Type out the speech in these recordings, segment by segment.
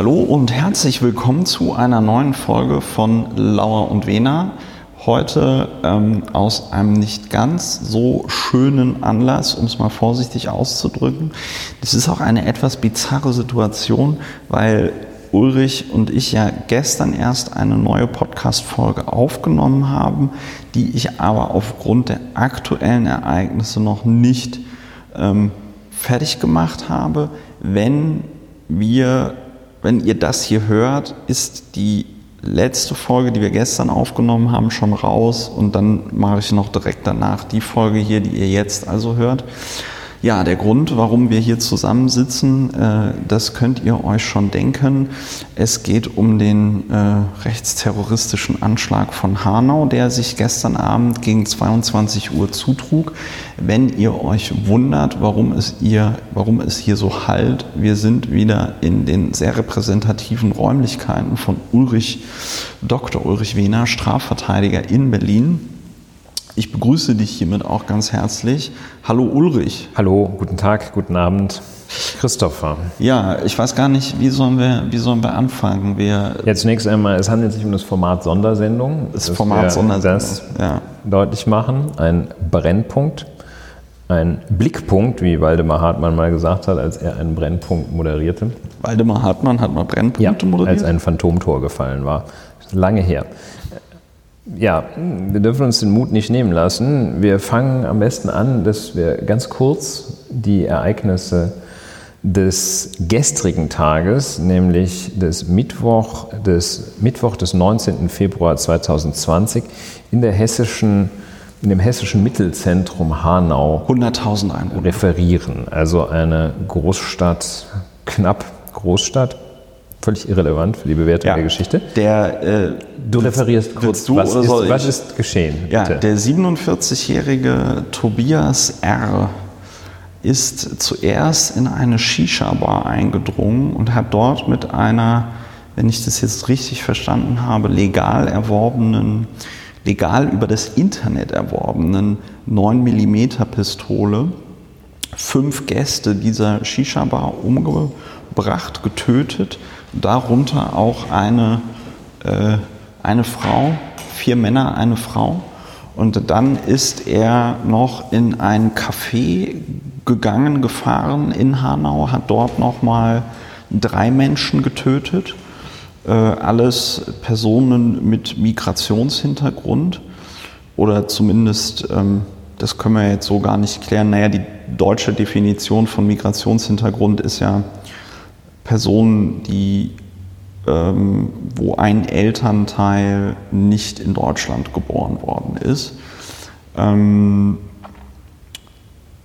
Hallo und herzlich willkommen zu einer neuen Folge von Lauer und Wena. Heute ähm, aus einem nicht ganz so schönen Anlass, um es mal vorsichtig auszudrücken. Das ist auch eine etwas bizarre Situation, weil Ulrich und ich ja gestern erst eine neue Podcast-Folge aufgenommen haben, die ich aber aufgrund der aktuellen Ereignisse noch nicht ähm, fertig gemacht habe. Wenn wir, wenn ihr das hier hört, ist die letzte Folge, die wir gestern aufgenommen haben, schon raus und dann mache ich noch direkt danach die Folge hier, die ihr jetzt also hört. Ja, der Grund, warum wir hier zusammensitzen, äh, das könnt ihr euch schon denken. Es geht um den äh, rechtsterroristischen Anschlag von Hanau, der sich gestern Abend gegen 22 Uhr zutrug. Wenn ihr euch wundert, warum es, ihr, warum es hier so halt, wir sind wieder in den sehr repräsentativen Räumlichkeiten von Ulrich, Dr. Ulrich Wehner, Strafverteidiger in Berlin. Ich begrüße dich hiermit auch ganz herzlich. Hallo Ulrich. Hallo, guten Tag, guten Abend. Christopher. Ja, ich weiß gar nicht, wie sollen wir, wie sollen wir anfangen? Wir ja, zunächst einmal, es handelt sich um das Format Sondersendung. Das Format Sondersendung. Das ja. deutlich machen. Ein Brennpunkt, ein Blickpunkt, wie Waldemar Hartmann mal gesagt hat, als er einen Brennpunkt moderierte. Waldemar Hartmann hat mal Brennpunkte ja, moderiert? als ein Phantomtor gefallen war. Lange her ja, wir dürfen uns den Mut nicht nehmen lassen. Wir fangen am besten an, dass wir ganz kurz die Ereignisse des gestrigen Tages, nämlich des Mittwoch, des Mittwoch des 19. Februar 2020 in der hessischen in dem hessischen Mittelzentrum Hanau 100.000 Einwohner referieren. Also eine Großstadt, knapp Großstadt, völlig irrelevant für die Bewertung ja, der Geschichte. Der, äh, du referierst kurz, du, was, ist, was ist, geschehen? Ja, der 47-jährige Tobias R. ist zuerst in eine Shisha-Bar eingedrungen und hat dort mit einer, wenn ich das jetzt richtig verstanden habe, legal erworbenen, legal über das Internet erworbenen 9 mm Pistole fünf Gäste dieser Shisha-Bar umgebracht, getötet darunter auch eine, äh, eine Frau, vier Männer, eine Frau. Und dann ist er noch in ein Café gegangen, gefahren in Hanau, hat dort nochmal drei Menschen getötet. Äh, alles Personen mit Migrationshintergrund oder zumindest, ähm, das können wir jetzt so gar nicht klären. Naja, die deutsche Definition von Migrationshintergrund ist ja Personen, die, ähm, wo ein Elternteil nicht in Deutschland geboren worden ist. Ähm,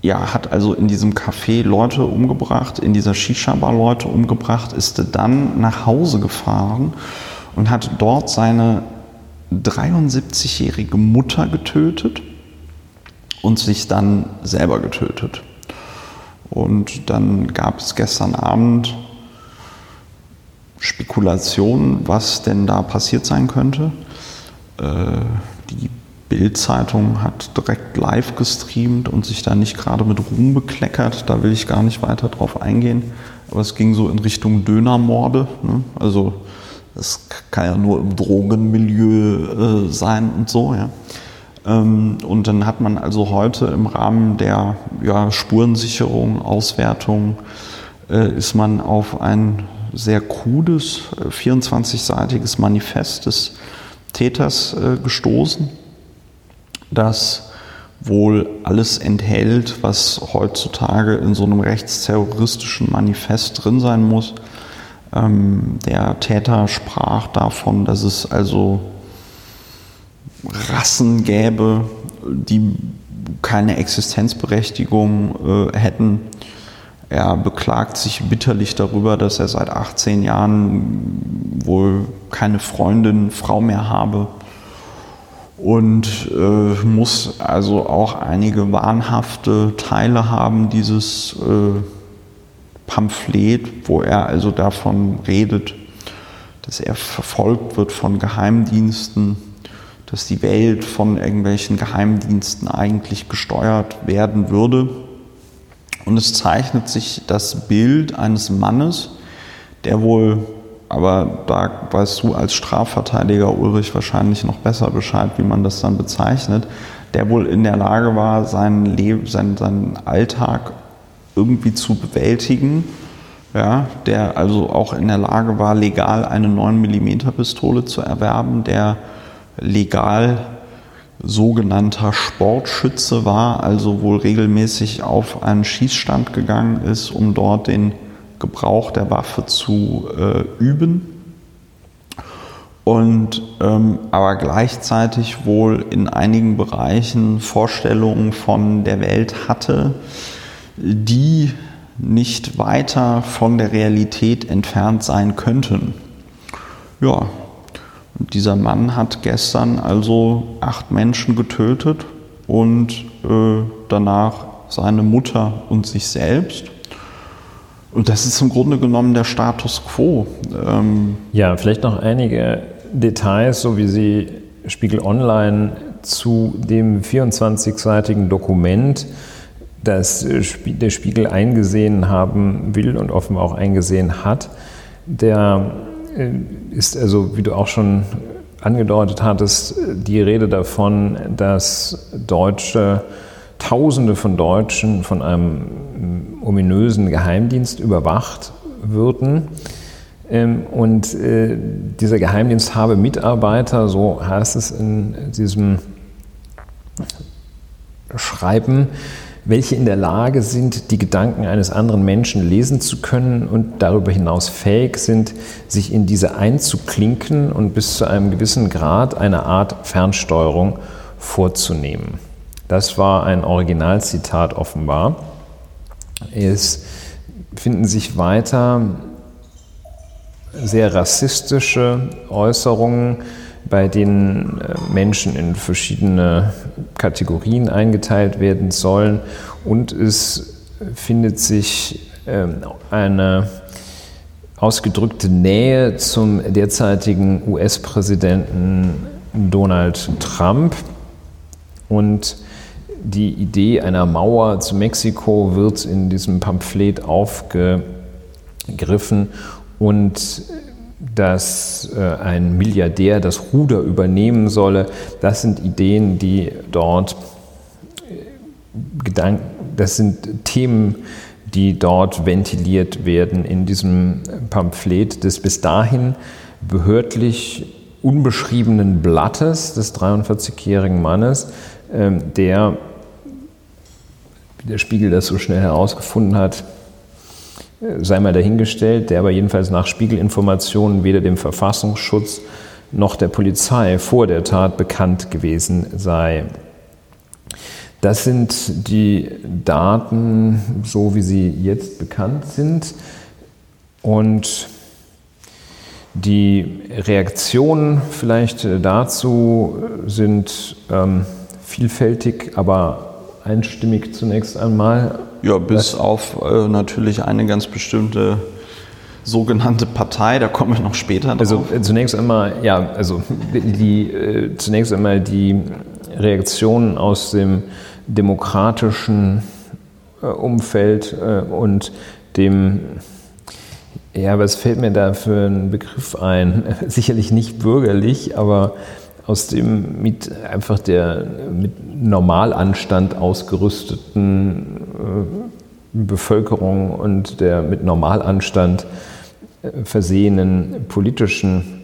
ja, hat also in diesem Café Leute umgebracht, in dieser Shisha-Bar Leute umgebracht, ist dann nach Hause gefahren und hat dort seine 73-jährige Mutter getötet und sich dann selber getötet. Und dann gab es gestern Abend Spekulationen, was denn da passiert sein könnte. Äh, die Bild-Zeitung hat direkt live gestreamt und sich da nicht gerade mit Ruhm bekleckert. Da will ich gar nicht weiter drauf eingehen. Aber es ging so in Richtung Dönermorde. Ne? Also es kann ja nur im Drogenmilieu äh, sein und so. Ja. Ähm, und dann hat man also heute im Rahmen der ja, Spurensicherung, Auswertung, äh, ist man auf ein sehr krudes, 24-seitiges Manifest des Täters äh, gestoßen, das wohl alles enthält, was heutzutage in so einem rechtsterroristischen Manifest drin sein muss. Ähm, der Täter sprach davon, dass es also Rassen gäbe, die keine Existenzberechtigung äh, hätten er beklagt sich bitterlich darüber, dass er seit 18 Jahren wohl keine Freundin, Frau mehr habe und äh, muss also auch einige wahnhafte Teile haben dieses äh, Pamphlet, wo er also davon redet, dass er verfolgt wird von Geheimdiensten, dass die Welt von irgendwelchen Geheimdiensten eigentlich gesteuert werden würde. Und es zeichnet sich das Bild eines Mannes, der wohl aber da weißt du als Strafverteidiger Ulrich wahrscheinlich noch besser Bescheid, wie man das dann bezeichnet, der wohl in der Lage war, seinen, Leben, seinen, seinen Alltag irgendwie zu bewältigen. Ja, der also auch in der Lage war, legal eine 9 mm Pistole zu erwerben, der legal sogenannter Sportschütze war, also wohl regelmäßig auf einen Schießstand gegangen ist, um dort den Gebrauch der Waffe zu äh, üben. Und ähm, aber gleichzeitig wohl in einigen Bereichen Vorstellungen von der Welt hatte, die nicht weiter von der Realität entfernt sein könnten. Ja, dieser Mann hat gestern also acht Menschen getötet und äh, danach seine Mutter und sich selbst. Und das ist im Grunde genommen der Status quo. Ähm ja, vielleicht noch einige Details, so wie Sie Spiegel Online zu dem 24-seitigen Dokument, das der Spiegel eingesehen haben will und offenbar auch eingesehen hat. Der äh, ist also, wie du auch schon angedeutet hattest, die Rede davon, dass Deutsche, Tausende von Deutschen von einem ominösen Geheimdienst überwacht würden. Ähm, und äh, dieser Geheimdienst habe Mitarbeiter, so heißt es in diesem Schreiben, welche in der Lage sind, die Gedanken eines anderen Menschen lesen zu können und darüber hinaus fähig sind, sich in diese einzuklinken und bis zu einem gewissen Grad eine Art Fernsteuerung vorzunehmen. Das war ein Originalzitat offenbar. Es finden sich weiter sehr rassistische Äußerungen bei denen äh, Menschen in verschiedene Kategorien eingeteilt werden sollen. Und es findet sich ähm, eine ausgedrückte Nähe zum derzeitigen US-Präsidenten Donald Trump. Und die Idee einer Mauer zu Mexiko wird in diesem Pamphlet aufgegriffen und dass äh, ein Milliardär das Ruder übernehmen solle. Das sind Ideen, die dort äh, Gedanken, das sind Themen, die dort ventiliert werden in diesem Pamphlet des bis dahin behördlich unbeschriebenen Blattes des 43-jährigen Mannes, ähm, der, wie der Spiegel das so schnell herausgefunden hat, sei mal dahingestellt, der aber jedenfalls nach Spiegelinformationen weder dem Verfassungsschutz noch der Polizei vor der Tat bekannt gewesen sei. Das sind die Daten, so wie sie jetzt bekannt sind. Und die Reaktionen vielleicht dazu sind ähm, vielfältig, aber einstimmig zunächst einmal. Ja, bis auf äh, natürlich eine ganz bestimmte sogenannte Partei, da kommen wir noch später drauf. Also zunächst einmal, ja, also die, äh, zunächst einmal die Reaktionen aus dem demokratischen äh, Umfeld äh, und dem ja, was fällt mir da für ein Begriff ein? Sicherlich nicht bürgerlich, aber aus dem mit einfach der mit Normalanstand ausgerüsteten äh, Bevölkerung und der mit Normalanstand äh, versehenen politischen,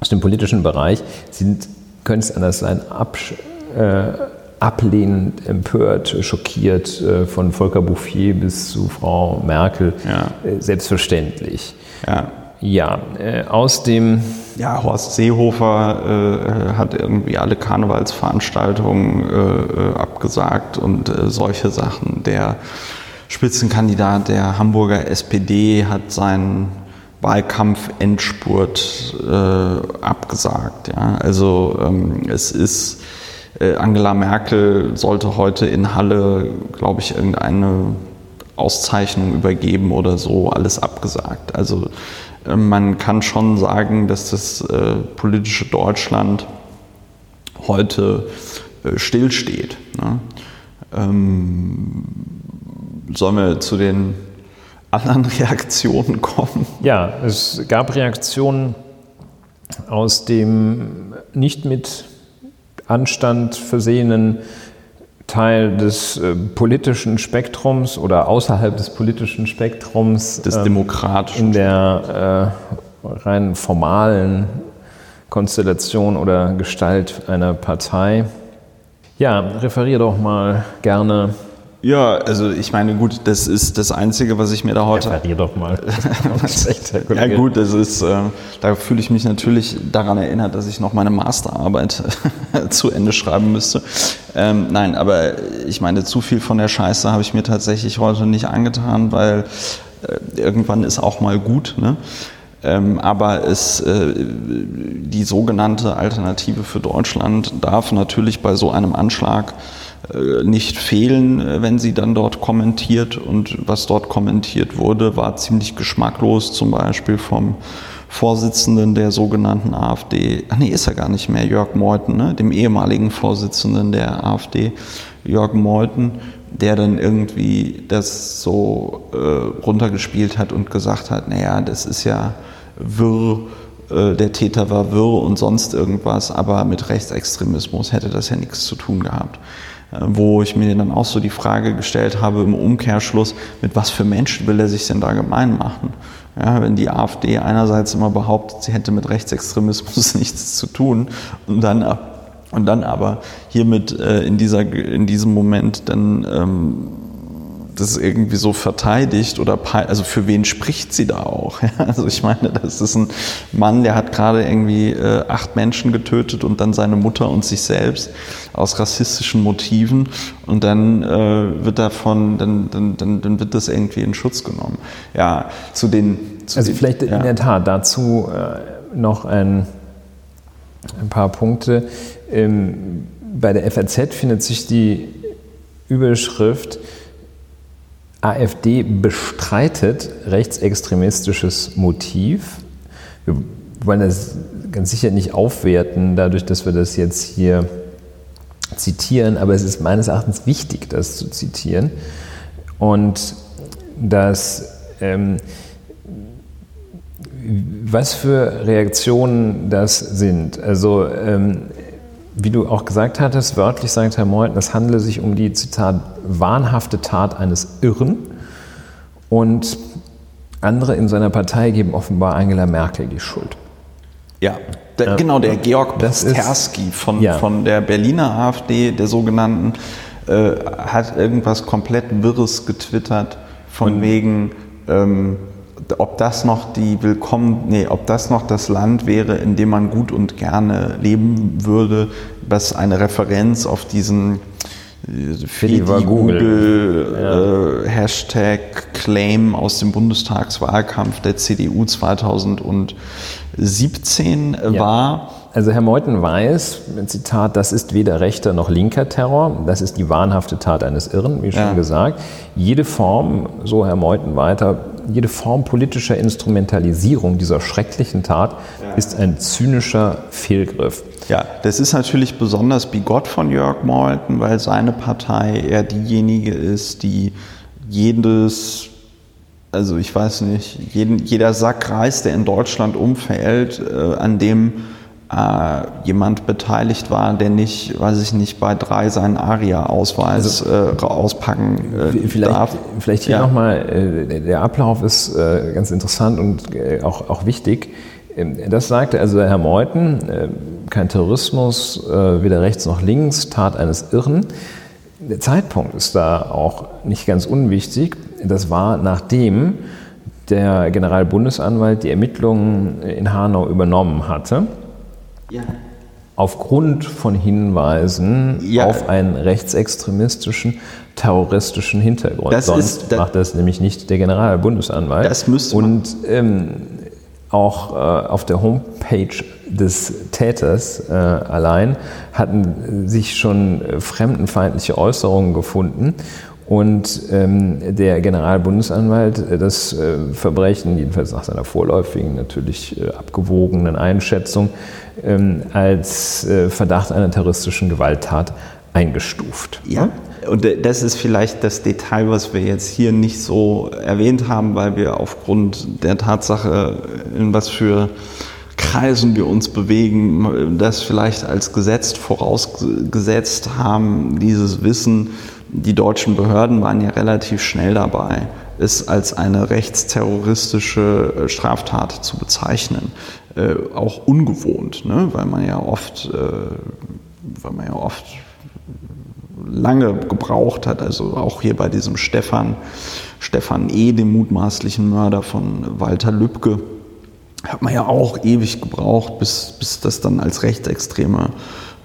aus dem politischen Bereich sind, könnte es anders sein, absch, äh, ablehnend, empört, schockiert, äh, von Volker Bouffier bis zu Frau Merkel, ja. Äh, selbstverständlich. Ja. Ja, äh, aus dem. Ja, Horst Seehofer äh, hat irgendwie alle Karnevalsveranstaltungen äh, äh abgesagt und äh, solche Sachen. Der Spitzenkandidat der Hamburger SPD hat seinen Wahlkampf-Endspurt äh, abgesagt. Ja? Also ähm, es ist. Angela Merkel sollte heute in Halle, glaube ich, irgendeine Auszeichnung übergeben oder so, alles abgesagt. Also man kann schon sagen, dass das äh, politische Deutschland heute äh, stillsteht. Ne? Ähm, sollen wir zu den anderen Reaktionen kommen? Ja, es gab Reaktionen aus dem nicht mit Anstand versehenen Teil des äh, politischen Spektrums oder außerhalb des politischen Spektrums. Des ähm, demokratischen. In der äh, rein formalen Konstellation oder Gestalt einer Partei. Ja, referiere doch mal gerne ja, also ich meine, gut, das ist das Einzige, was ich mir da heute. Referier doch mal. ja, gut, das ist, äh, da fühle ich mich natürlich daran erinnert, dass ich noch meine Masterarbeit zu Ende schreiben müsste. Ähm, nein, aber ich meine, zu viel von der Scheiße habe ich mir tatsächlich heute nicht angetan, weil äh, irgendwann ist auch mal gut. Ne? Ähm, aber es, äh, die sogenannte Alternative für Deutschland darf natürlich bei so einem Anschlag nicht fehlen, äh, wenn sie dann dort kommentiert. Und was dort kommentiert wurde, war ziemlich geschmacklos, zum Beispiel vom Vorsitzenden der sogenannten AfD, ach nee, ist er gar nicht mehr, Jörg Meuthen, ne? dem ehemaligen Vorsitzenden der AfD, Jörg Meuthen, der dann irgendwie das so äh, runtergespielt hat und gesagt hat, naja, das ist ja wirr, äh, der Täter war wirr und sonst irgendwas, aber mit Rechtsextremismus hätte das ja nichts zu tun gehabt. Äh, wo ich mir dann auch so die Frage gestellt habe im Umkehrschluss, mit was für Menschen will er sich denn da gemein machen? Ja, wenn die AfD einerseits immer behauptet, sie hätte mit Rechtsextremismus nichts zu tun und dann, und dann aber hiermit äh, in, dieser, in diesem Moment dann ähm, das irgendwie so verteidigt oder also für wen spricht sie da auch? also ich meine, das ist ein Mann, der hat gerade irgendwie äh, acht Menschen getötet und dann seine Mutter und sich selbst aus rassistischen Motiven und dann äh, wird davon, dann, dann, dann, dann wird das irgendwie in Schutz genommen. Ja, zu den. Zu also den, vielleicht ja. in der Tat dazu äh, noch ein, ein paar Punkte. Ähm, bei der FAZ findet sich die Überschrift AfD bestreitet rechtsextremistisches Motiv. Wir wollen das ganz sicher nicht aufwerten, dadurch, dass wir das jetzt hier zitieren, aber es ist meines Erachtens wichtig, das zu zitieren. Und dass ähm, was für Reaktionen das sind. Also ähm, wie du auch gesagt hattest, wörtlich sagt Herr Meuthen, es handele sich um die, Zitat, wahnhafte Tat eines Irren. Und andere in seiner Partei geben offenbar Angela Merkel die Schuld. Ja, der, äh, genau, der Georg Pasterski von, ja. von der Berliner AfD, der sogenannten, äh, hat irgendwas komplett Wirres getwittert, von Und wegen, ähm, ob das noch die willkommen, nee, ob das noch das Land wäre, in dem man gut und gerne leben würde, was eine Referenz auf diesen Fedi Google, Google ja. äh, Hashtag Claim aus dem Bundestagswahlkampf der CDU 2017 äh, ja. war. Also Herr Meuthen weiß, Zitat, das ist weder rechter noch linker Terror, das ist die wahnhafte Tat eines Irren, wie schon ja. gesagt. Jede Form, so Herr Meuthen weiter, jede Form politischer Instrumentalisierung dieser schrecklichen Tat ja. ist ein zynischer Fehlgriff. Ja, das ist natürlich besonders bigott von Jörg Meuthen, weil seine Partei eher diejenige ist, die jedes also ich weiß nicht, jeden, jeder Sackreis, der in Deutschland umfällt, äh, an dem jemand beteiligt war, der nicht, weiß ich nicht, bei drei seinen ARIA-Ausweis also, äh, auspacken äh, vielleicht, darf. Vielleicht hier ja. nochmal, äh, der Ablauf ist äh, ganz interessant und äh, auch, auch wichtig. Ähm, das sagte also Herr Meuthen, äh, kein Terrorismus, weder rechts noch links, Tat eines Irren. Der Zeitpunkt ist da auch nicht ganz unwichtig. Das war nachdem der Generalbundesanwalt die Ermittlungen in Hanau übernommen hatte ja. Aufgrund von Hinweisen ja. auf einen rechtsextremistischen, terroristischen Hintergrund. Das Sonst ist, das macht das nämlich nicht der Generalbundesanwalt. Das müsste Und ähm, auch äh, auf der Homepage des Täters äh, allein hatten sich schon äh, fremdenfeindliche Äußerungen gefunden. Und ähm, der Generalbundesanwalt äh, das äh, Verbrechen, jedenfalls nach seiner vorläufigen, natürlich äh, abgewogenen Einschätzung, ähm, als äh, Verdacht einer terroristischen Gewalttat eingestuft. Ja. Und das ist vielleicht das Detail, was wir jetzt hier nicht so erwähnt haben, weil wir aufgrund der Tatsache, in was für Kreisen wir uns bewegen, das vielleicht als Gesetz vorausgesetzt haben, dieses Wissen. Die deutschen Behörden waren ja relativ schnell dabei, es als eine rechtsterroristische Straftat zu bezeichnen. Äh, auch ungewohnt, ne? weil man ja oft, äh, weil man ja oft lange gebraucht hat, also auch hier bei diesem Stefan, Stefan E., dem mutmaßlichen Mörder von Walter Lübcke, hat man ja auch ewig gebraucht, bis, bis das dann als rechtsextreme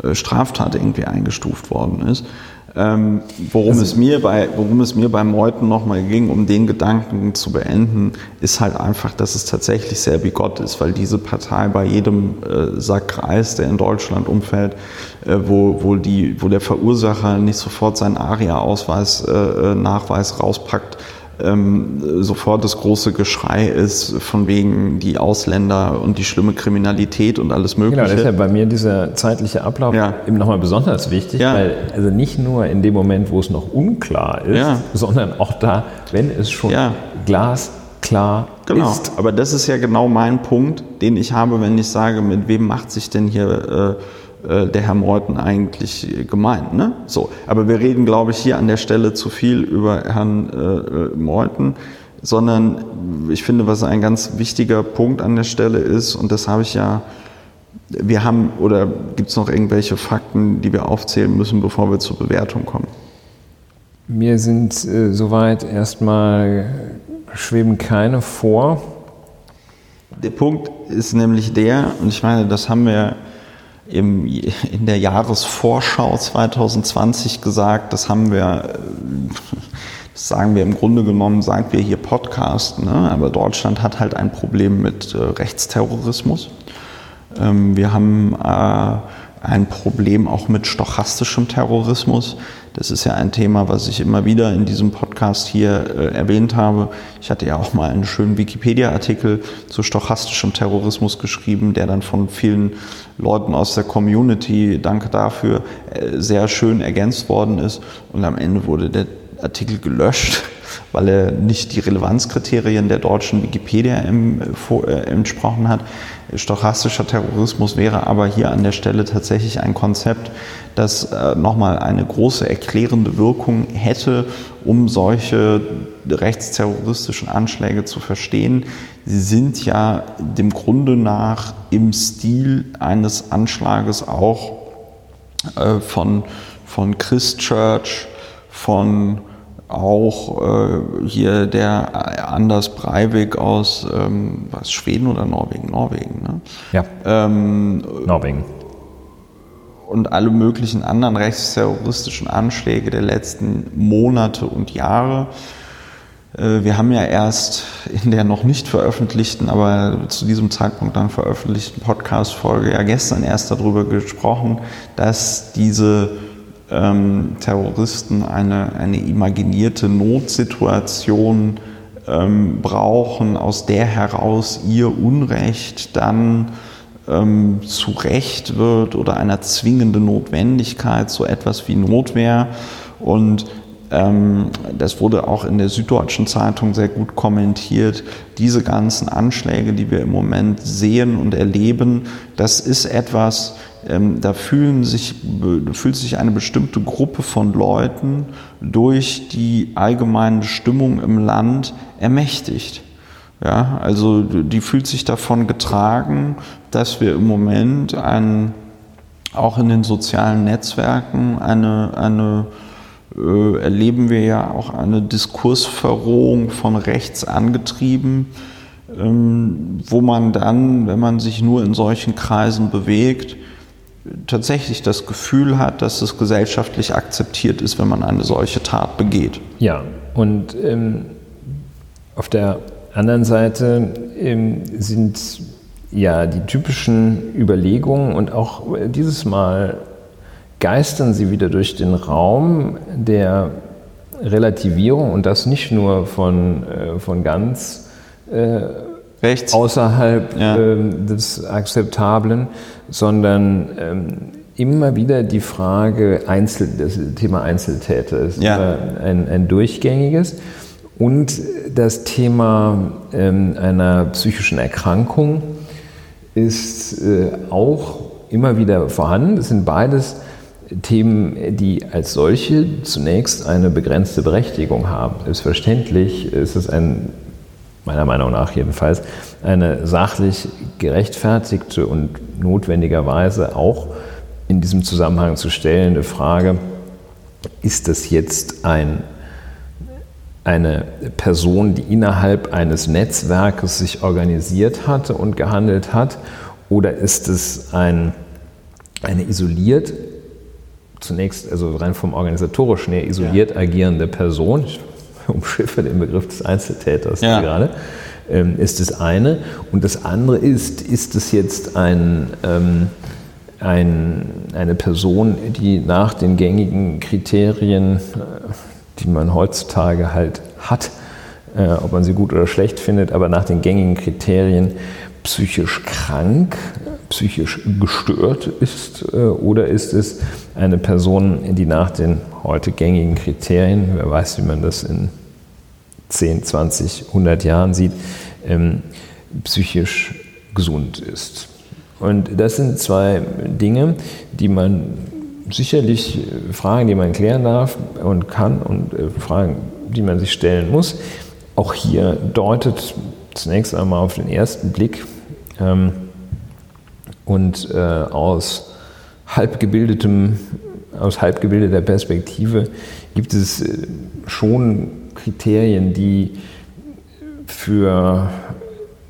äh, Straftat irgendwie eingestuft worden ist. Ähm, worum, also, es mir bei, worum es mir beim Meuten nochmal ging, um den Gedanken zu beenden, ist halt einfach, dass es tatsächlich sehr bigott ist, weil diese Partei bei jedem äh, Sackreis, der in Deutschland umfällt, äh, wo, wo, die, wo der Verursacher nicht sofort seinen ARIA-Ausweis, äh, äh Nachweis rauspackt, ähm, sofort das große Geschrei ist von wegen die Ausländer und die schlimme Kriminalität und alles Mögliche. Genau, deshalb bei mir dieser zeitliche Ablauf ja. eben nochmal besonders wichtig, ja. weil also nicht nur in dem Moment, wo es noch unklar ist, ja. sondern auch da, wenn es schon glasklar genau. ist. Aber das ist ja genau mein Punkt, den ich habe, wenn ich sage, mit wem macht sich denn hier äh, äh, der Herr Meuthen eigentlich gemeint. Ne? So, aber wir reden, glaube ich, hier an der Stelle zu viel über Herrn äh, Meuthen, sondern ich finde, was ein ganz wichtiger Punkt an der Stelle ist, und das habe ich ja, wir haben, oder gibt es noch irgendwelche Fakten, die wir aufzählen müssen, bevor wir zur Bewertung kommen? Mir sind äh, soweit erstmal schweben keine vor. Der Punkt ist nämlich der, und ich meine, das haben wir im, in der Jahresvorschau 2020 gesagt, das haben wir, das sagen wir im Grunde genommen, seit wir hier podcasten, ne? aber Deutschland hat halt ein Problem mit äh, Rechtsterrorismus. Ähm, wir haben äh, ein Problem auch mit stochastischem Terrorismus. Das ist ja ein Thema, was ich immer wieder in diesem Podcast hier äh, erwähnt habe. Ich hatte ja auch mal einen schönen Wikipedia-Artikel zu stochastischem Terrorismus geschrieben, der dann von vielen Leuten aus der Community, danke dafür, äh, sehr schön ergänzt worden ist. Und am Ende wurde der Artikel gelöscht, weil er nicht die Relevanzkriterien der deutschen Wikipedia äh, entsprochen hat. Stochastischer Terrorismus wäre aber hier an der Stelle tatsächlich ein Konzept, das äh, nochmal eine große erklärende Wirkung hätte, um solche rechtsterroristischen Anschläge zu verstehen. Sie sind ja dem Grunde nach im Stil eines Anschlages auch äh, von, von Christchurch, von auch äh, hier der Anders Breivik aus ähm, was, Schweden oder Norwegen? Norwegen, ne? Ja. Ähm, Norwegen. Und alle möglichen anderen rechtsterroristischen Anschläge der letzten Monate und Jahre. Äh, wir haben ja erst in der noch nicht veröffentlichten, aber zu diesem Zeitpunkt dann veröffentlichten Podcast-Folge ja gestern erst darüber gesprochen, dass diese ähm, Terroristen eine, eine imaginierte Notsituation ähm, brauchen, aus der heraus ihr Unrecht dann ähm, zu Recht wird oder einer zwingenden Notwendigkeit, so etwas wie Notwehr. Und ähm, das wurde auch in der Süddeutschen Zeitung sehr gut kommentiert. Diese ganzen Anschläge, die wir im Moment sehen und erleben, das ist etwas, ähm, da fühlen sich, fühlt sich eine bestimmte Gruppe von Leuten durch die allgemeine Stimmung im Land ermächtigt. Ja, also die fühlt sich davon getragen, dass wir im Moment ein, auch in den sozialen Netzwerken eine, eine äh, erleben wir ja auch eine Diskursverrohung von rechts angetrieben, ähm, wo man dann, wenn man sich nur in solchen Kreisen bewegt, tatsächlich das Gefühl hat, dass es gesellschaftlich akzeptiert ist, wenn man eine solche Tat begeht. Ja, und ähm, auf der anderen Seite ähm, sind ja die typischen Überlegungen und auch dieses Mal geistern sie wieder durch den Raum der Relativierung und das nicht nur von, äh, von ganz äh, Rechts. außerhalb ja. äh, des Akzeptablen, sondern ähm, immer wieder die Frage, Einzel, das Thema Einzeltäter ist Ja. ein, ein durchgängiges. Und das Thema ähm, einer psychischen Erkrankung ist äh, auch immer wieder vorhanden. Das sind beides Themen, die als solche zunächst eine begrenzte Berechtigung haben. Selbstverständlich ist es ein, meiner Meinung nach jedenfalls, eine sachlich gerechtfertigte und notwendigerweise auch in diesem Zusammenhang zu stellende Frage, ist das jetzt ein eine Person, die innerhalb eines Netzwerkes sich organisiert hatte und gehandelt hat? Oder ist es ein, eine isoliert, zunächst also rein vom organisatorischen her isoliert agierende Person? Ich umschiffe den Begriff des Einzeltäters Ja. gerade. Ähm, ist das eine. Und das andere ist, ist es jetzt ein, ähm, ein, eine Person, die nach den gängigen Kriterien, äh, die man heutzutage halt hat, äh, ob man sie gut oder schlecht findet, aber nach den gängigen Kriterien psychisch krank, psychisch gestört ist, äh, oder ist es eine Person, die nach den heute gängigen Kriterien, wer weiß, wie man das in 10, 20, 100 Jahren sieht, ähm, psychisch gesund ist. Und das sind zwei Dinge, die man sicherlich äh, Fragen, die man klären darf und kann und äh, Fragen, die man sich stellen muss. Auch hier deutet zunächst einmal auf den ersten Blick ähm, und äh, aus halbgebildetem, aus halbgebildeter Perspektive gibt es äh, schon Kriterien, die für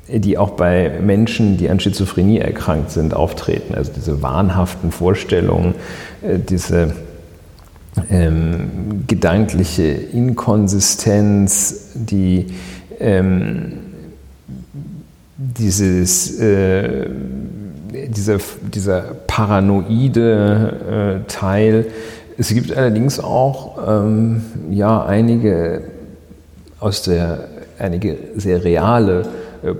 die auch bei Menschen, die an Schizophrenie erkrankt sind, auftreten. Also diese wahnhaften Vorstellungen, äh, diese ähm, gedankliche Inkonsistenz, die ähm, dieses, äh, dieser, dieser paranoide äh, Teil. Es gibt allerdings auch ähm, ja, einige aus der einige sehr reale äh,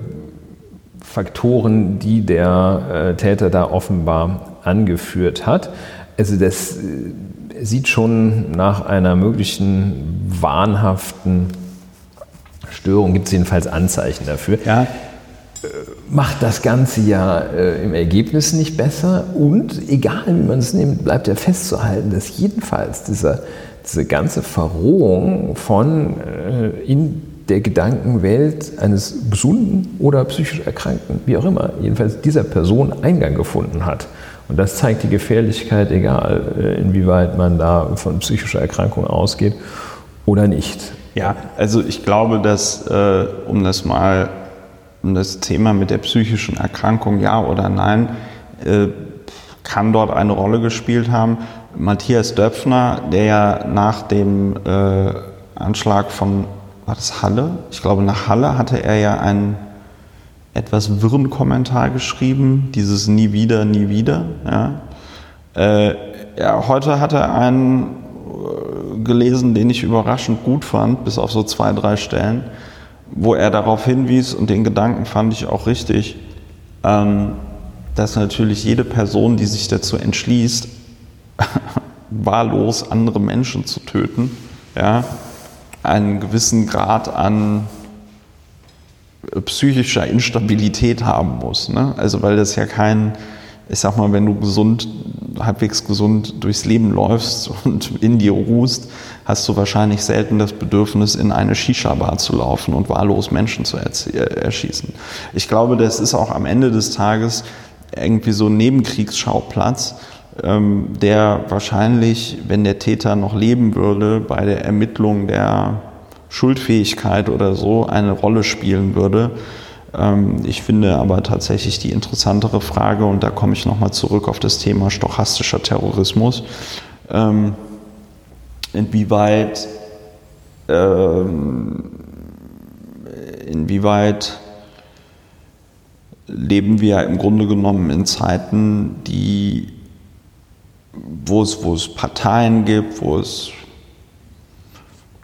Faktoren, die der äh, Täter da offenbar angeführt hat. Also das äh, sieht schon nach einer möglichen wahnhaften Störung, gibt es jedenfalls Anzeichen dafür. Ja, Macht das Ganze ja äh, im Ergebnis nicht besser und egal wie man es nimmt, bleibt ja festzuhalten, dass jedenfalls dieser, diese ganze Verrohung von äh, in der Gedankenwelt eines gesunden oder psychisch Erkrankten, wie auch immer, jedenfalls dieser Person Eingang gefunden hat. Und das zeigt die Gefährlichkeit, egal äh, inwieweit man da von psychischer Erkrankung ausgeht oder nicht. Ja, also ich glaube, dass, äh, um das mal, um das Thema mit der psychischen Erkrankung, ja oder nein, äh, kann dort eine Rolle gespielt haben. Matthias Döpfner, der ja nach dem äh, Anschlag von, war das Halle? Ich glaube, nach Halle hatte er ja einen etwas wirren Kommentar geschrieben, dieses Nie wieder, nie wieder. Ja. Äh, ja, heute hat er einen gelesen, den ich überraschend gut fand, bis auf so zwei, drei Stellen, wo er darauf hinwies, und den Gedanken fand ich auch richtig, ähm, dass natürlich jede Person, die sich dazu entschließt, wahllos andere Menschen zu töten, ja, einen gewissen Grad an psychischer Instabilität haben muss. Ne? Also weil das ja kein, ich sag mal, wenn du gesund, halbwegs gesund durchs Leben läufst und in dir ruhst, hast du wahrscheinlich selten das Bedürfnis, in eine Shisha-Bar zu laufen und wahllos Menschen zu äh, erschießen. Ich glaube, das ist auch am Ende des Tages irgendwie so ein Nebenkriegsschauplatz, ähm, der wahrscheinlich, wenn der Täter noch leben würde, bei der Ermittlung der Schuldfähigkeit oder so eine Rolle spielen würde. Ähm, Ich finde aber tatsächlich die interessantere Frage, und da komme ich nochmal zurück auf das Thema stochastischer Terrorismus, ähm, inwieweit, ähm, inwieweit leben wir im Grunde genommen in Zeiten, die, wo, es, wo es Parteien gibt, wo es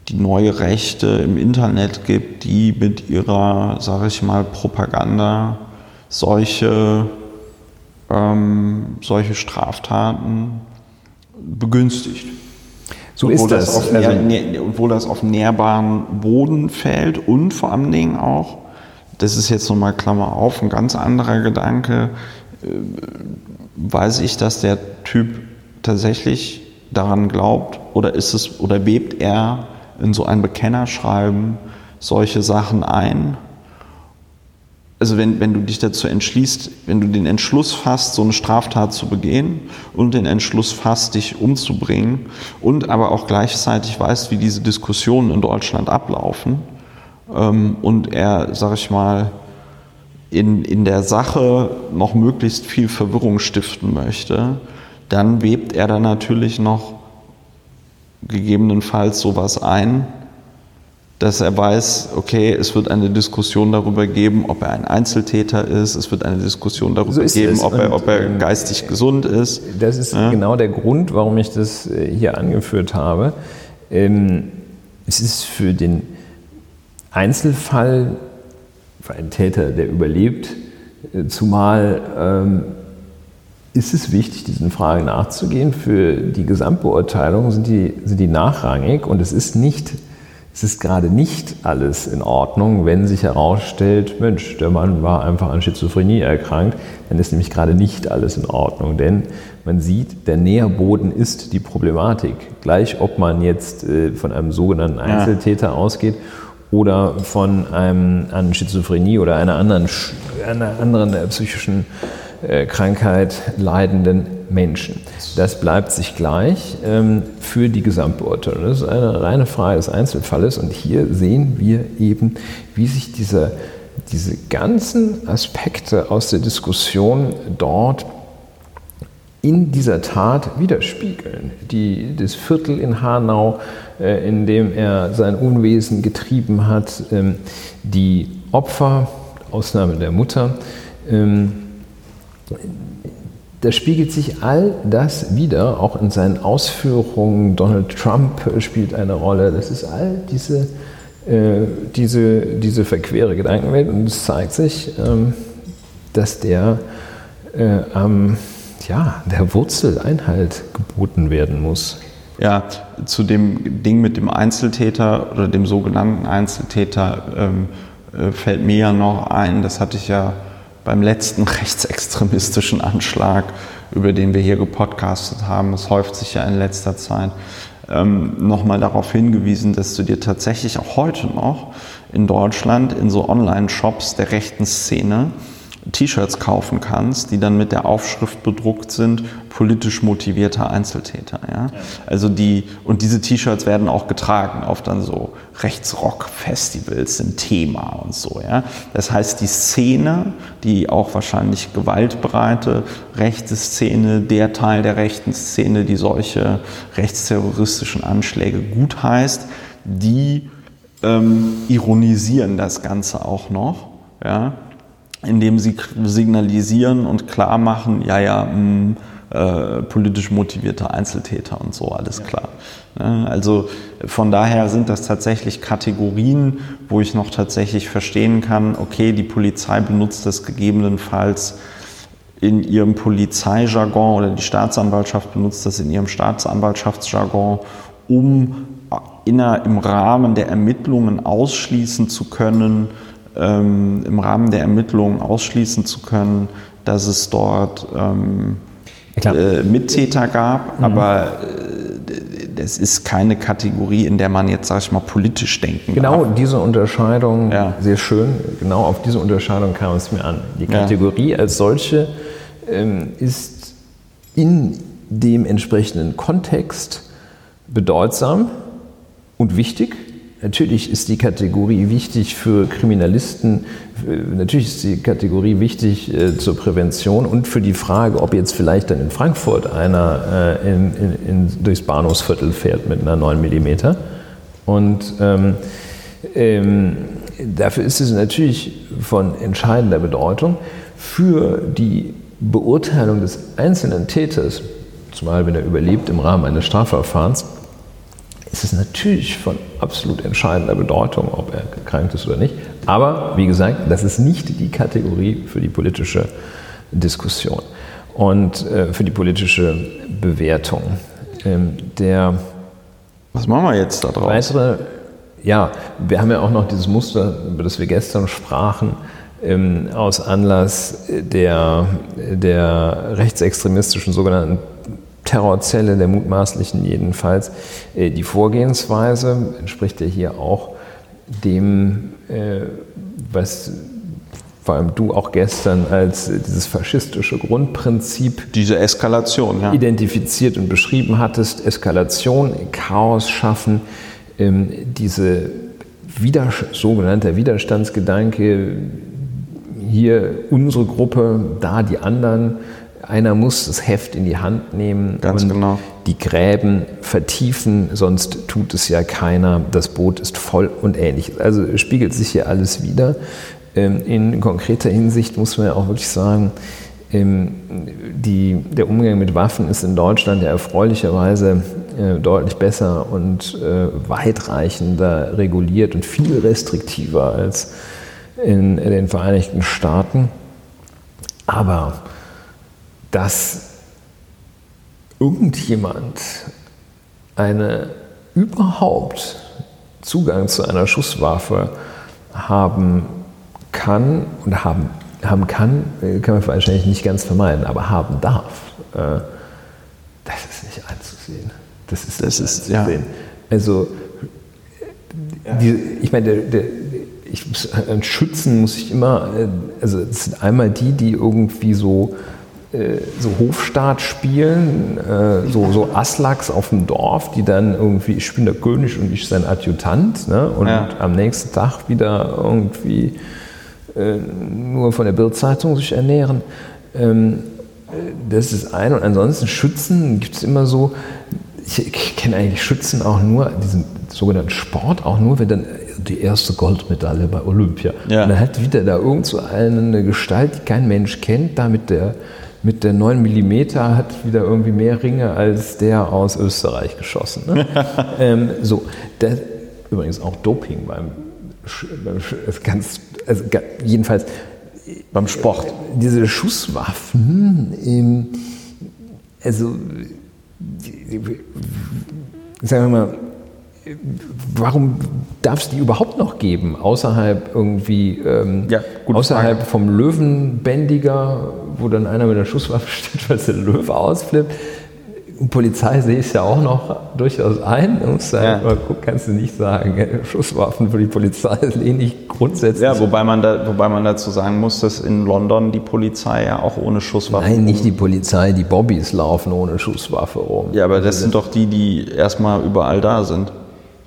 die neue Rechte im Internet gibt, die mit ihrer, sage ich mal, Propaganda solche ähm, solche Straftaten begünstigt. So ist das. Auf, also, obwohl das auf nährbaren Boden fällt und vor allen Dingen auch, das ist jetzt nochmal Klammer auf, ein ganz anderer Gedanke, äh, weiß ich, dass der Typ tatsächlich daran glaubt oder ist es oder bebt er in so ein Bekennerschreiben solche Sachen ein? Also wenn, wenn du dich dazu entschließt, wenn du den Entschluss fasst, so eine Straftat zu begehen und den Entschluss fasst, dich umzubringen und aber auch gleichzeitig weißt, wie diese Diskussionen in Deutschland ablaufen ähm, und er, sag ich mal, in, in der Sache noch möglichst viel Verwirrung stiften möchte, dann webt er da natürlich noch gegebenenfalls sowas ein, dass er weiß, okay, es wird eine Diskussion darüber geben, ob er ein Einzeltäter ist, es wird eine Diskussion darüber so geben, ob er, ob er, ähm, geistig gesund ist. Das ist ja? genau der Grund, warum ich das äh, hier angeführt habe. Ähm, es ist für den Einzelfall, für einen Täter, der überlebt, äh, zumal ähm, ist es wichtig, diesen Fragen nachzugehen. Für die Gesamtbeurteilung sind die, sind die nachrangig und es ist nicht, es ist gerade nicht alles in Ordnung, wenn sich herausstellt, Mensch, der Mann war einfach an Schizophrenie erkrankt, dann ist nämlich gerade nicht alles in Ordnung, denn man sieht, der Nährboden ist die Problematik. Gleich ob man jetzt äh, von einem sogenannten Einzeltäter ja. ausgeht oder von einem an Schizophrenie oder einer anderen, einer anderen äh, psychischen äh, Krankheit leidenden Menschen. Das bleibt sich gleich ähm, für die Gesamtbeurteilung. Das ist eine reine Frage des Einzelfalles und hier sehen wir eben, wie sich diese, diese ganzen Aspekte aus der Diskussion dort in dieser Tat widerspiegeln. Die, das Viertel in Hanau, äh, in dem er sein Unwesen getrieben hat, ähm, die Opfer, Ausnahme der Mutter, ähm, da spiegelt sich all das wieder, auch in seinen Ausführungen. Donald Trump spielt eine Rolle. Das ist all diese, äh, diese, diese verquere Gedankenwelt. Und es zeigt sich, ähm, dass der äh, am ja, der Wurzel Einhalt geboten werden muss. Ja, zu dem Ding mit dem Einzeltäter oder dem sogenannten Einzeltäter ähm, äh, fällt mir ja noch ein, das hatte ich ja beim letzten rechtsextremistischen Anschlag, über den wir hier gepodcastet haben, es häuft sich ja in letzter Zeit, ähm, nochmal darauf hingewiesen, dass du dir tatsächlich auch heute noch in Deutschland in so Online-Shops der rechten Szene T-Shirts kaufen kannst, die dann mit der Aufschrift bedruckt sind, politisch motivierter Einzeltäter. Ja? ja. Also die, und diese T-Shirts werden auch getragen auf dann so Rechtsrock-Festivals sind Thema und so. Ja? Das heißt, die Szene, die auch wahrscheinlich gewaltbereite rechte Szene, der Teil der rechten Szene, die solche rechtsterroristischen Anschläge gut heißt, die ähm, ironisieren das Ganze auch noch. Ja? Indem sie signalisieren und klar machen, ja, ja, mh, hm, äh, politisch motivierte Einzeltäter und so, alles klar. Ja, also von daher sind das tatsächlich Kategorien, wo ich noch tatsächlich verstehen kann, okay, die Polizei benutzt das gegebenenfalls in ihrem Polizeijargon oder die Staatsanwaltschaft benutzt das in ihrem Staatsanwaltschaftsjargon, um inner, im Rahmen der Ermittlungen ausschließen zu können, ähm, im Rahmen der Ermittlungen ausschließen zu können, dass es dort ähm, äh, Mittäter gab, mhm. aber äh, das ist keine Kategorie, in der man jetzt, sag ich mal, politisch denken Genau darf. diese Unterscheidung, ja. sehr schön, genau auf diese Unterscheidung kam es mir an. Die Kategorie ja. als solche ähm, ist in dem entsprechenden Kontext bedeutsam und wichtig Natürlich ist die Kategorie wichtig für Kriminalisten, natürlich ist die Kategorie wichtig äh, zur Prävention und für die Frage, ob jetzt vielleicht dann in Frankfurt einer äh, in, in, in, durchs Bahnhofsviertel fährt mit einer 9 mm. Und ähm, ähm, dafür ist es natürlich von entscheidender Bedeutung für die Beurteilung des einzelnen Täters, zumal wenn er überlebt im Rahmen eines Strafverfahrens, ist es natürlich von absolut entscheidender Bedeutung, ob er gekrankt ist oder nicht. Aber wie gesagt, das ist nicht die Kategorie für die politische Diskussion. und äh, für die politische Bewertung. Ähm, der Was machen wir jetzt da draus? weitere, ja, wir haben ja auch noch dieses Muster, über das wir gestern sprachen, ähm, aus Anlass der, der rechtsextremistischen sogenannten Terrorzelle, der mutmaßlichen jedenfalls. Äh, die Vorgehensweise entspricht ja hier auch dem, äh, was vor allem du auch gestern als dieses faschistische Grundprinzip Diese Eskalation, ja. identifiziert und beschrieben hattest, Eskalation, Chaos schaffen, ähm, diese Wider sogenannte Widerstandsgedanke, hier unsere Gruppe, da die anderen, einer muss das Heft in die Hand nehmen Ganz und genau. die Gräben vertiefen, sonst tut es ja keiner, das Boot ist voll und ähnliches. Also spiegelt sich hier alles wieder. Ähm, In konkreter Hinsicht muss man ja auch wirklich sagen, ähm, die, der Umgang mit Waffen ist in Deutschland ja erfreulicherweise äh, deutlich besser und äh, weitreichender reguliert und viel restriktiver als in den Vereinigten Staaten. Aber dass irgendjemand eine überhaupt Zugang zu einer Schusswaffe haben kann und haben, haben kann, äh, kann man wahrscheinlich nicht ganz vermeiden, aber haben darf, äh, das ist nicht einzusehen. Das ist, Das ist, ja. Also, die, ich meine, der, der, ich an Schützen muss ich immer, äh, also es sind einmal die, die irgendwie so, äh, so Hofstaat spielen, äh, so, so Aslaks auf dem Dorf, die dann irgendwie, ich bin der König und ich sein Adjutant, ne? und Ja. am nächsten Tag wieder irgendwie äh, nur von der Bildzeitung sich ernähren. Ähm, äh, das ist ein und ansonsten Schützen gibt es immer so, ich kenne eigentlich Schützen auch nur, diesen sogenannten Sport auch nur, wenn dann die erste Goldmedaille bei Olympia. Ja. Und dann hat wieder da irgend so eine Gestalt, die kein Mensch kennt, da mit der, mit der 9 mm hat wieder irgendwie mehr Ringe als der aus Österreich geschossen. Ne? ähm, so, das, übrigens auch Doping beim, beim ganz, also jedenfalls Beim Sport. diese Schusswaffen, ähm, also sagen wir mal, warum darf es die überhaupt noch geben, außerhalb irgendwie, ähm, Ja, außerhalb Frage. vom Löwenbändiger, wo dann einer mit der Schusswaffe steht, weil der Löwe ausflippt. Und Polizei sehe ich ja auch noch durchaus ein. Du musst Ja. mal gucken, kannst du nicht sagen, äh, Schusswaffen für die Polizei lehne ich grundsätzlich Ja, wobei man, da, wobei man dazu sagen muss, dass in London die Polizei ja auch ohne Schusswaffen. Nein, nicht die Polizei, die Bobbys laufen ohne Schusswaffe rum. Ja, aber das sind doch die, die erstmal überall da sind.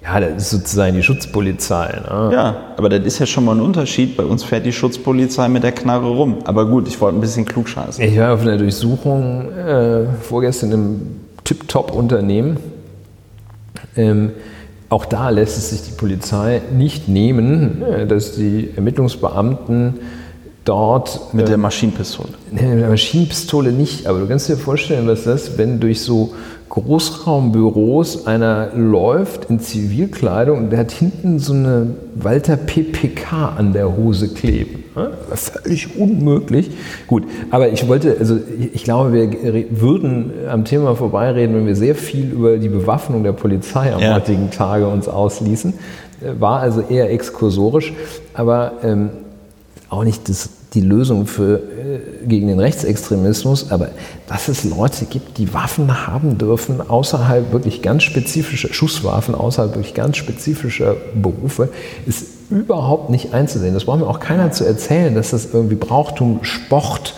Ja, das ist sozusagen die Schutzpolizei. Ne? Ja, aber das ist ja schon mal ein Unterschied. Bei uns fährt die Schutzpolizei mit der Knarre rum. Aber gut, ich wollte ein bisschen klug scheißen. Ich war auf einer Durchsuchung äh, vorgestern im Tip-Top-Unternehmen. Ähm, auch da lässt es sich die Polizei nicht nehmen, äh, dass die Ermittlungsbeamten dort Mit der Maschinenpistole. Nee, mit der Maschinenpistole nicht, aber du kannst dir vorstellen, was das, wenn durch so Großraumbüros einer läuft in Zivilkleidung und der hat hinten so eine Walter PPK an der Hose kleben. Völlig unmöglich. Gut, aber ich wollte, also ich glaube, wir würden am Thema vorbeireden, wenn wir sehr viel über die Bewaffnung der Polizei am Ja. heutigen Tage uns ausließen. Äh, War also eher exkursorisch, aber ähm, auch nicht das, die Lösung für, äh, gegen den Rechtsextremismus, aber dass es Leute gibt, die Waffen haben dürfen außerhalb wirklich ganz spezifischer Schusswaffen, außerhalb wirklich ganz spezifischer Berufe, ist überhaupt nicht einzusehen. Das braucht mir auch keiner zu erzählen, dass das irgendwie Brauchtum, Sport,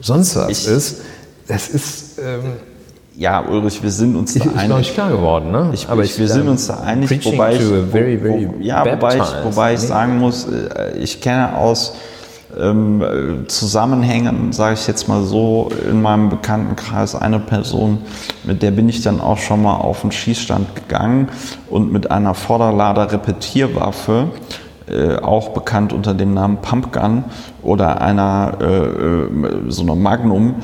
sonst was Ich- ist. Das ist, ähm, Ja, Ulrich, wir sind uns da ist, glaube einig. ich, klar geworden. Ne? Ich, ich, wir sind uns da einig, wobei ich, very, very wo, ja, wobei ich, wobei ich sagen muss, äh, ich kenne aus ähm, äh, Zusammenhängen, sage ich jetzt mal so, in meinem Bekanntenkreis eine Person, mit der bin ich dann auch schon mal auf den Schießstand gegangen und mit einer Vorderlader Repetierwaffe äh, auch bekannt unter dem Namen Pumpgun oder einer äh, äh, so einer Magnum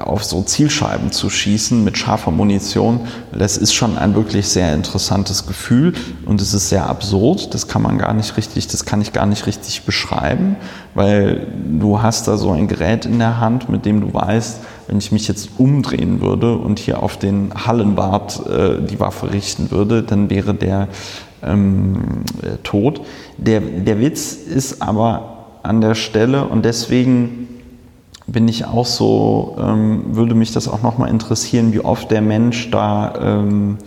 auf so Zielscheiben zu schießen mit scharfer Munition, das ist schon ein wirklich sehr interessantes Gefühl und es ist sehr absurd. Das kann man gar nicht richtig, das kann ich gar nicht richtig beschreiben, weil du hast da so ein Gerät in der Hand, mit dem du weißt, wenn ich mich jetzt umdrehen würde und hier auf den Hallenbart äh, die Waffe richten würde, dann wäre der ähm, äh, tot. Der, der Witz ist aber an der Stelle und deswegen bin ich auch so, ähm, würde mich das auch nochmal interessieren, wie oft der Mensch da ähm,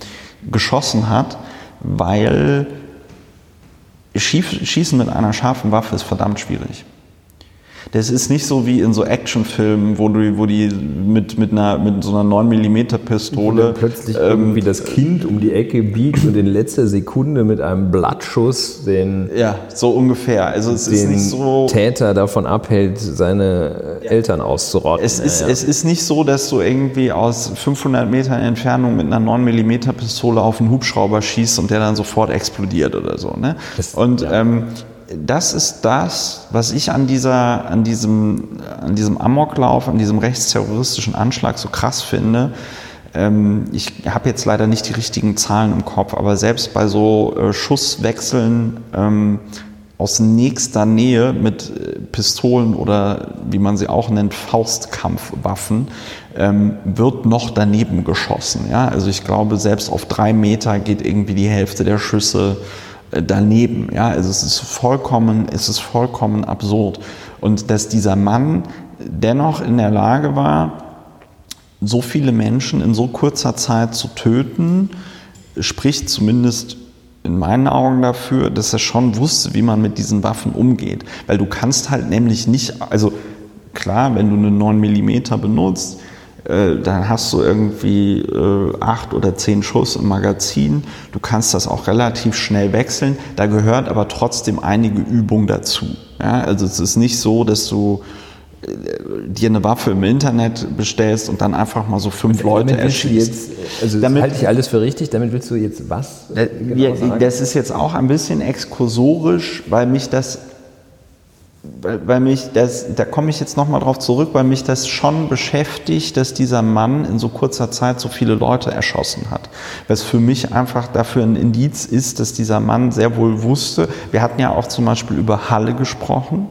geschossen hat, weil Schießen mit einer scharfen Waffe ist verdammt schwierig. Das ist nicht so wie in so Actionfilmen, wo, du, wo die mit, mit, einer, mit so einer 9mm Pistole plötzlich ähm, irgendwie das Kind um die Ecke biegt und in letzter Sekunde mit einem Blattschuss den ja so ungefähr. Also es ist nicht so Täter davon abhält, seine ja. Eltern auszurotten. Es ist, ja, ja. es ist nicht so, dass du irgendwie aus 500 Metern Entfernung mit einer 9mm Pistole auf einen Hubschrauber schießt und der dann sofort explodiert oder so. Ne? Das, und ähm, das ist das, was ich an, dieser, an, diesem, an diesem Amoklauf, an diesem rechtsterroristischen Anschlag so krass finde. Ähm, ich habe jetzt leider nicht die richtigen Zahlen im Kopf, aber selbst bei so äh, Schusswechseln ähm, aus nächster Nähe mit äh, Pistolen oder wie man sie auch nennt, Faustkampfwaffen, ähm, wird noch daneben geschossen. Ja? Also ich glaube, selbst auf drei Meter geht irgendwie die Hälfte der Schüsse daneben. Ja, also es ist vollkommen, es ist vollkommen absurd. Und dass dieser Mann dennoch in der Lage war, so viele Menschen in so kurzer Zeit zu töten, spricht zumindest in meinen Augen dafür, dass er schon wusste, wie man mit diesen Waffen umgeht. Weil du kannst halt nämlich nicht, also klar, wenn du eine 9 mm benutzt, äh, dann hast du irgendwie äh, acht oder zehn Schuss im Magazin. Du kannst das auch relativ schnell wechseln. Da gehört aber trotzdem einige Übung dazu. Ja, also es ist nicht so, dass du äh, dir eine Waffe im Internet bestellst und dann einfach mal so fünf Leute erschießt. Jetzt, also damit, halte ich alles für richtig. Damit willst du jetzt was? Genau das ist jetzt auch ein bisschen exkursorisch, weil mich das weil, weil mich das, da komme ich jetzt nochmal drauf zurück, weil mich das schon beschäftigt, dass dieser Mann in so kurzer Zeit so viele Leute erschossen hat. Was für mich einfach dafür ein Indiz ist, dass dieser Mann sehr wohl wusste. Wir hatten ja auch zum Beispiel über Halle gesprochen.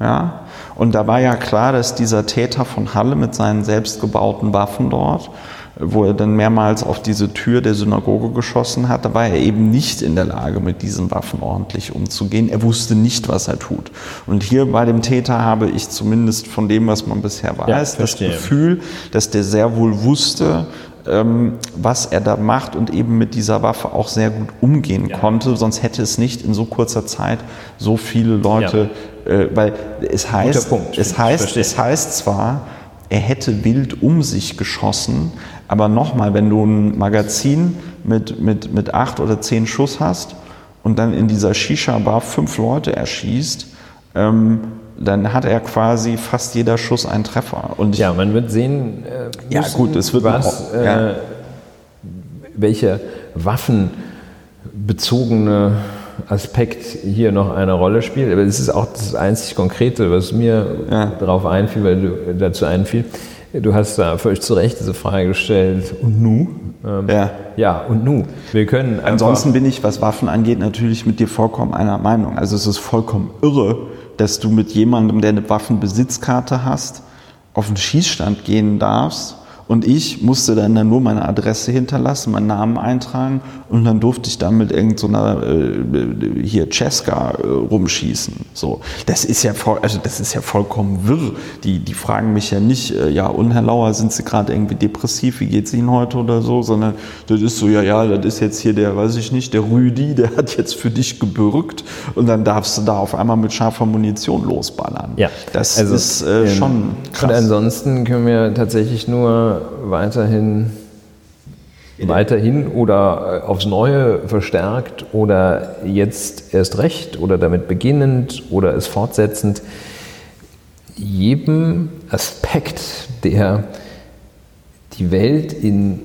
Ja, und da war ja klar, dass dieser Täter von Halle mit seinen selbstgebauten Waffen dort wo er dann mehrmals auf diese Tür der Synagoge geschossen hat, da war er eben nicht in der Lage, mit diesen Waffen ordentlich umzugehen. Er wusste nicht, was er tut. Und hier bei dem Täter habe ich zumindest von dem, was man bisher weiß, ja, das Gefühl, dass der sehr wohl wusste, ähm, was er da macht und eben mit dieser Waffe auch sehr gut umgehen ja. konnte. Sonst hätte es nicht in so kurzer Zeit so viele Leute, ja. äh, weil es heißt, es heißt, es heißt zwar, er hätte wild um sich geschossen, aber nochmal, wenn du ein Magazin mit, mit, mit acht oder zehn Schuss hast und dann in dieser Shisha-Bar fünf Leute erschießt, ähm, dann hat er quasi fast jeder Schuss einen Treffer. Und ja, man wird sehen, äh, ja, gut, es wird was, auch, ja. äh, welche waffenbezogene Aspekt hier noch eine Rolle spielt. Aber es ist auch das einzig Konkrete, was mir ja. darauf einfiel, weil du dazu einfiel. Du hast da völlig zu Recht diese Frage gestellt. Und nu? Ähm, ja. Ja, und nu? Wir können. Ansonsten bin ich, was Waffen angeht, natürlich mit dir vollkommen einer Meinung. Also es ist vollkommen irre, dass du mit jemandem, der eine Waffenbesitzkarte hast, auf den Schießstand gehen darfst und ich musste dann, dann nur meine Adresse hinterlassen, meinen Namen eintragen und dann durfte ich dann mit irgendeiner so äh, hier Cesca äh, rumschießen. So, das ist ja voll, also das ist ja vollkommen wirr. Die, die fragen mich ja nicht, äh, ja, und Herr Lauer, sind Sie gerade irgendwie depressiv, wie geht's Ihnen heute oder so, sondern das ist so, ja, ja, das ist jetzt hier der, weiß ich nicht, der Rüdi, der hat jetzt für dich gebürgt und dann darfst du da auf einmal mit scharfer Munition losballern. Ja, das also, ist äh, ähm, schon krass. Und ansonsten können wir tatsächlich nur weiterhin, weiterhin oder äh, aufs Neue verstärkt oder jetzt erst recht oder damit beginnend oder es fortsetzend jedem Aspekt, der die Welt in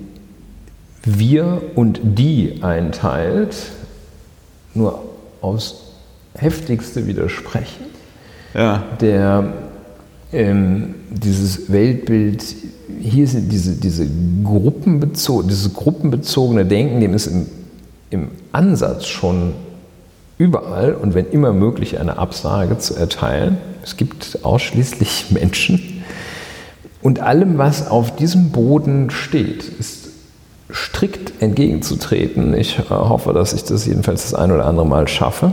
wir und die einteilt, nur aus heftigste widersprechen. Ja. Der ähm, dieses Weltbild, hier sind diese, diese Gruppenbezo dieses gruppenbezogene Denken, dem ist im, im Ansatz schon überall und wenn immer möglich eine Absage zu erteilen. Es gibt ausschließlich Menschen. Und allem, was auf diesem Boden steht, ist strikt entgegenzutreten. Ich äh, hoffe, dass ich das jedenfalls das ein oder andere Mal schaffe.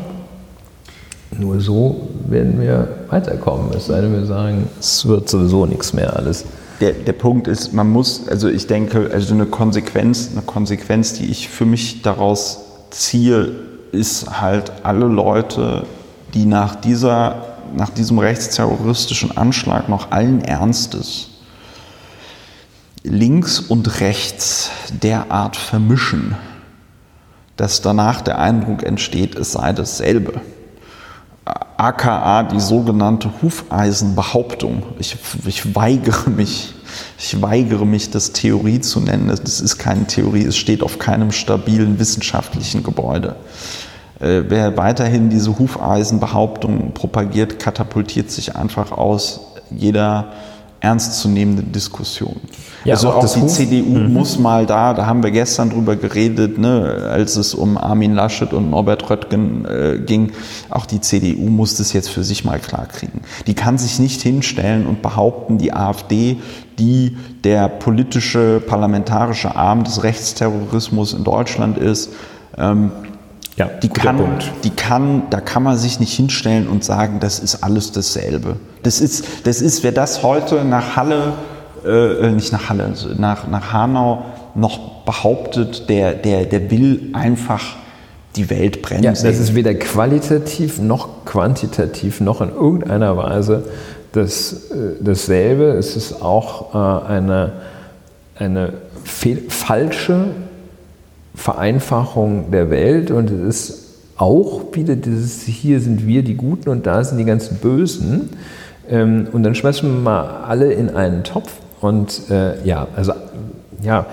Nur so werden wir weiterkommen. Es sei denn, wir sagen, es wird sowieso nichts mehr alles. Der, der Punkt ist, man muss, also ich denke, also eine Konsequenz, eine Konsequenz, die ich für mich daraus ziehe, ist halt alle Leute, die nach, dieser, nach diesem rechtsterroristischen Anschlag noch allen Ernstes links und rechts derart vermischen, dass danach der Eindruck entsteht, es sei dasselbe aka die sogenannte Hufeisenbehauptung. Ich, ich, weigere mich, ich weigere mich, das Theorie zu nennen. Das ist keine Theorie, es steht auf keinem stabilen wissenschaftlichen Gebäude. Äh, wer weiterhin diese Hufeisenbehauptung propagiert, katapultiert sich einfach aus jeder ernstzunehmende Diskussion. Ja, also auch, auch die CDU mhm. muss mal da, da haben wir gestern drüber geredet, ne, als es um Armin Laschet und Norbert Röttgen äh, ging, auch die CDU muss das jetzt für sich mal klarkriegen. Die kann sich nicht hinstellen und behaupten, die AfD, die der politische, parlamentarische Arm des Rechtsterrorismus in Deutschland ist, ähm, ja, die kann, die kann, da kann man sich nicht hinstellen und sagen, das ist alles dasselbe. Das ist, das ist, wer das heute nach Halle, äh, nicht nach Halle, nach, nach Hanau noch behauptet, der, der, der will einfach die Welt bremsen. Ja, das ist weder qualitativ noch quantitativ noch in irgendeiner Weise das, äh, dasselbe. Es ist auch äh, eine, eine falsche Vereinfachung der Welt und es ist auch wieder dieses, hier sind wir die Guten und da sind die ganzen Bösen. Ähm, und dann schmeißen wir mal alle in einen Topf und äh, ja, also ja,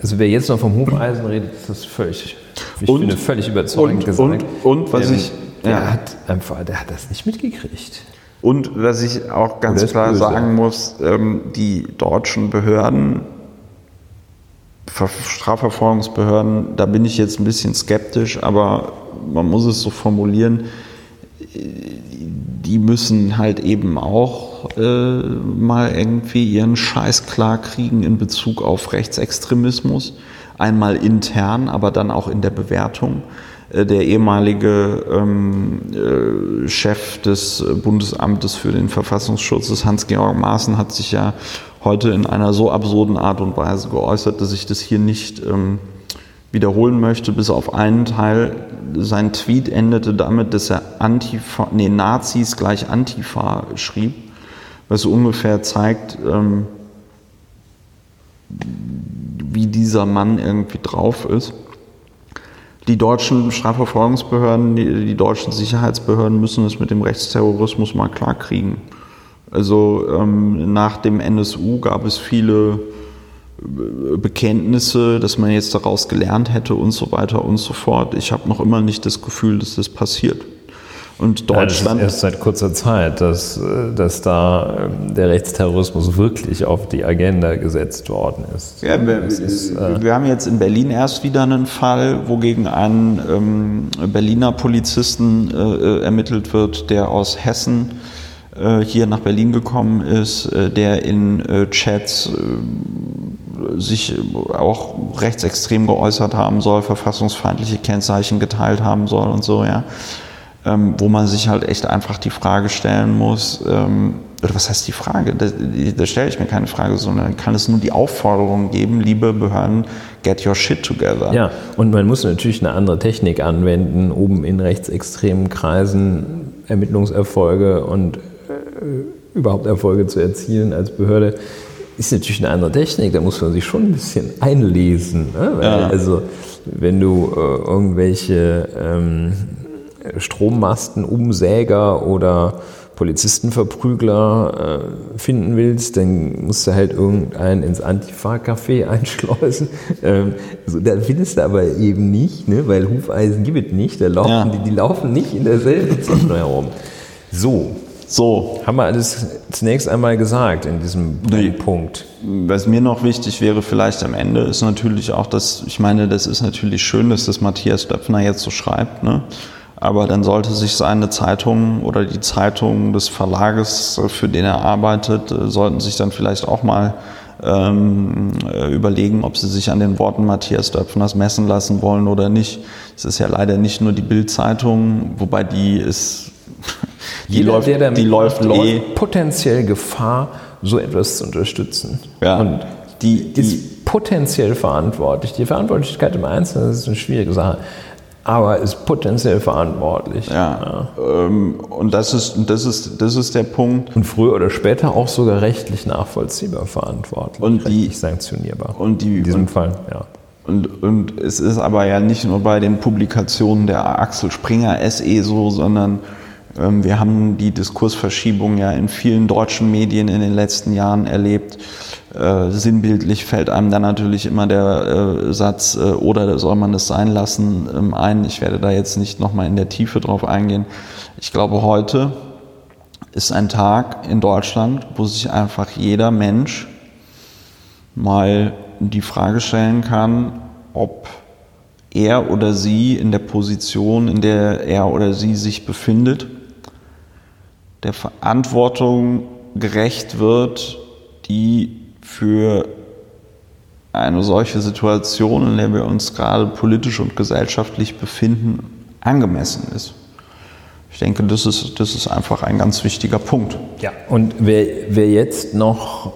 also wer jetzt noch vom Hufeisen redet, ist das völlig, ich und, finde, völlig überzeugend und, gesagt. Und, und was ähm, ich, der ja. hat einfach, der hat das nicht mitgekriegt. Und was ich auch ganz klar böse. sagen muss, ähm, die deutschen Behörden Strafverfolgungsbehörden, da bin ich jetzt ein bisschen skeptisch, aber man muss es so formulieren, die müssen halt eben auch äh, mal irgendwie ihren Scheiß klar kriegen in Bezug auf Rechtsextremismus. Einmal intern, aber dann auch in der Bewertung. Äh, der ehemalige ähm, äh, Chef des Bundesamtes für den Verfassungsschutz, Hans-Georg Maaßen, hat sich ja heute in einer so absurden Art und Weise geäußert, dass ich das hier nicht ähm, wiederholen möchte, bis auf einen Teil. Sein Tweet endete damit, dass er Antifa, nee, Nazis gleich Antifa schrieb, was ungefähr zeigt, ähm, wie dieser Mann irgendwie drauf ist. Die deutschen Strafverfolgungsbehörden, die, die deutschen Sicherheitsbehörden müssen es mit dem Rechtsterrorismus mal klarkriegen. Also ähm, nach dem NSU gab es viele äh, Bekenntnisse, dass man jetzt daraus gelernt hätte und so weiter und so fort. Ich habe noch immer nicht das Gefühl, dass das passiert. Und Deutschland. Ja, das ist erst seit kurzer Zeit, dass, äh, dass da ähm, der Rechtsterrorismus wirklich auf die Agenda gesetzt worden ist. Ja, wir, ist, äh wir haben jetzt in Berlin erst wieder einen Fall, wo gegen einen ähm, Berliner Polizisten äh, ermittelt wird, der aus Hessen äh, hier nach Berlin gekommen ist, äh, der in äh, Chats sich auch rechtsextrem geäußert haben soll, verfassungsfeindliche Kennzeichen geteilt haben soll und so, ja. Ähm, wo man sich halt echt einfach die Frage stellen muss, ähm, oder was heißt die Frage? Da, da stelle ich mir keine Frage, sondern kann es nur die Aufforderung geben, liebe Behörden, get your shit together. Ja, und man muss natürlich eine andere Technik anwenden, um in rechtsextremen Kreisen Ermittlungserfolge und äh, überhaupt Erfolge zu erzielen als Behörde, ist natürlich eine andere Technik. Da muss man sich schon ein bisschen einlesen. Ne? Weil, ja. Also wenn du äh, irgendwelche ähm, Strommasten, Umsäger oder Polizistenverprügler äh, finden willst, dann musst du halt irgendeinen ins Antifa-Café einschleusen. Ähm, so, da findest du aber eben nicht, ne? weil Hufeisen gibt es nicht. Da laufen, Ja. die, die laufen nicht in derselben Zone herum. So, So, haben wir alles zunächst einmal gesagt in diesem Nee. Punkt. Was mir noch wichtig wäre, vielleicht am Ende, ist natürlich auch, dass, ich meine, das ist natürlich schön, dass das Matthias Döpfner jetzt so schreibt, ne? Aber dann sollte sich seine Zeitung oder die Zeitung des Verlages, äh, für den er arbeitet, äh, sollten sich dann vielleicht auch mal ähm, äh, überlegen, ob sie sich an den Worten Matthias Döpfners messen lassen wollen oder nicht. Es ist ja leider nicht nur die Bild-Zeitung, wobei die ist, die Jeder, läuft, der die läuft läuft eh. potenziell Gefahr, so etwas zu unterstützen. Ja, Und die, die, ist potenziell verantwortlich. Die Verantwortlichkeit im Einzelnen ist eine schwierige Sache, aber ist potenziell verantwortlich. Ja. Ähm, und das ist, das, ist, das ist der Punkt. Und früher oder später auch sogar rechtlich nachvollziehbar verantwortlich. Und die- sanktionierbar. Und, die, In diesem und, Fall, ja. und, und es ist aber ja nicht nur bei den Publikationen der Axel Springer SE so, sondern wir haben die Diskursverschiebung ja in vielen deutschen Medien in den letzten Jahren erlebt. Äh, sinnbildlich fällt einem dann natürlich immer der äh, Satz, äh, oder soll man es sein lassen, ähm, ein. Ich werde da jetzt nicht nochmal in der Tiefe drauf eingehen. Ich glaube, heute ist ein Tag in Deutschland, wo sich einfach jeder Mensch mal die Frage stellen kann, ob er oder sie in der Position, in der er oder sie sich befindet, der Verantwortung gerecht wird, die für eine solche Situation, in der wir uns gerade politisch und gesellschaftlich befinden, angemessen ist. Ich denke, das ist, das ist einfach ein ganz wichtiger Punkt. Ja, und wer, wer jetzt noch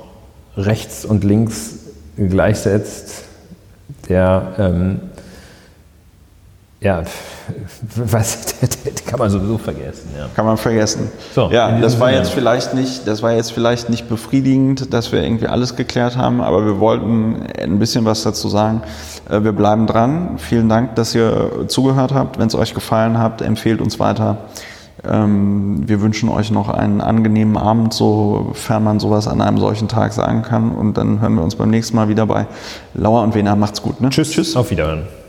rechts und links gleichsetzt, der, ähm, ja, was, kann man sowieso vergessen. Ja. Kann man vergessen. So, ja, das war Sinne. jetzt vielleicht nicht, das war jetzt vielleicht nicht befriedigend, dass wir irgendwie alles geklärt haben, aber wir wollten ein bisschen was dazu sagen. Äh, Wir bleiben dran. Vielen Dank, dass ihr zugehört habt. Wenn es euch gefallen hat, empfehlt uns weiter. Ähm, Wir wünschen euch noch einen angenehmen Abend, sofern man sowas an einem solchen Tag sagen kann. Und dann hören wir uns beim nächsten Mal wieder bei Lauer und Wena. Macht's gut. Ne? Tschüss. Tschüss. Auf Wiederhören.